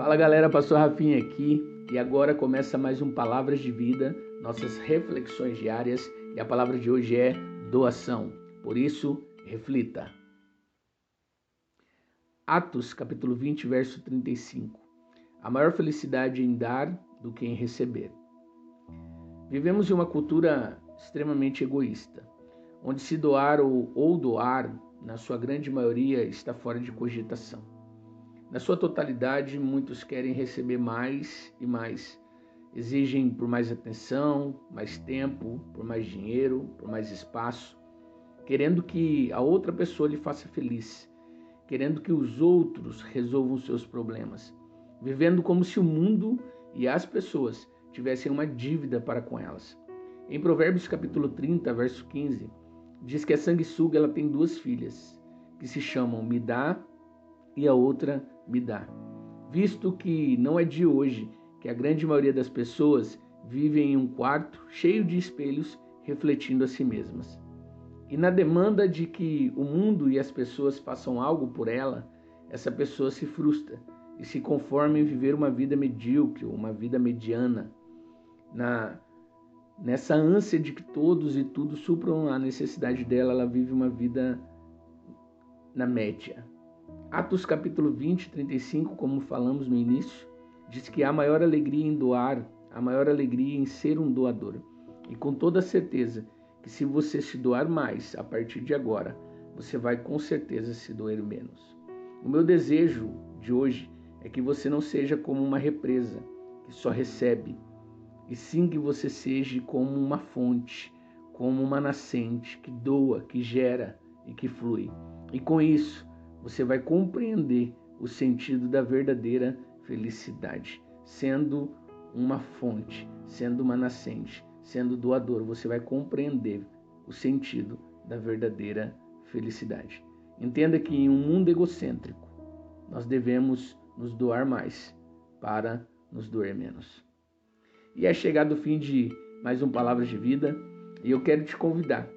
Fala galera, Pastor Rafinha aqui e agora começa mais um Palavras de Vida, nossas reflexões diárias e a palavra de hoje é doação. Por isso, reflita. Atos capítulo 20, verso 35. A maior felicidade em dar do que em receber. Vivemos em uma cultura extremamente egoísta, onde se doar ou, ou doar, na sua grande maioria, está fora de cogitação. Na sua totalidade, muitos querem receber mais e mais. Exigem por mais atenção, mais tempo, por mais dinheiro, por mais espaço, querendo que a outra pessoa lhe faça feliz, querendo que os outros resolvam seus problemas, vivendo como se o mundo e as pessoas tivessem uma dívida para com elas. Em Provérbios capítulo 30, verso 15, diz que a sanguessuga ela tem duas filhas, que se chamam Midá e a outra me dá. Visto que não é de hoje que a grande maioria das pessoas vive em um quarto cheio de espelhos refletindo a si mesmas. E na demanda de que o mundo e as pessoas façam algo por ela, essa pessoa se frustra e se conforma em viver uma vida medíocre, uma vida mediana. Na nessa ânsia de que todos e tudo supram a necessidade dela, ela vive uma vida na média, Atos capítulo 20, 35, como falamos no início, diz que há maior alegria em doar, há maior alegria em ser um doador. E com toda certeza que se você se doar mais a partir de agora, você vai com certeza se doer menos. O meu desejo de hoje é que você não seja como uma represa que só recebe, e sim que você seja como uma fonte, como uma nascente que doa, que gera e que flui. E com isso, você vai compreender o sentido da verdadeira felicidade, sendo uma fonte, sendo uma nascente, sendo doador, você vai compreender o sentido da verdadeira felicidade. Entenda que em um mundo egocêntrico, nós devemos nos doar mais para nos doer menos. E é chegado o fim de mais um Palavras de Vida e eu quero te convidar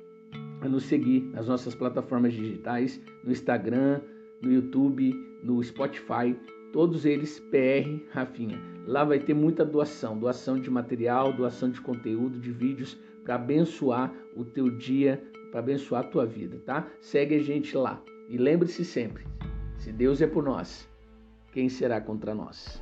a nos seguir nas nossas plataformas digitais, no Instagram, no YouTube, no Spotify, todos eles PR Rafinha. Lá vai ter muita doação, doação de material, doação de conteúdo, de vídeos para abençoar o teu dia, para abençoar a tua vida, tá? Segue a gente lá. E lembre-se sempre, se Deus é por nós, quem será contra nós?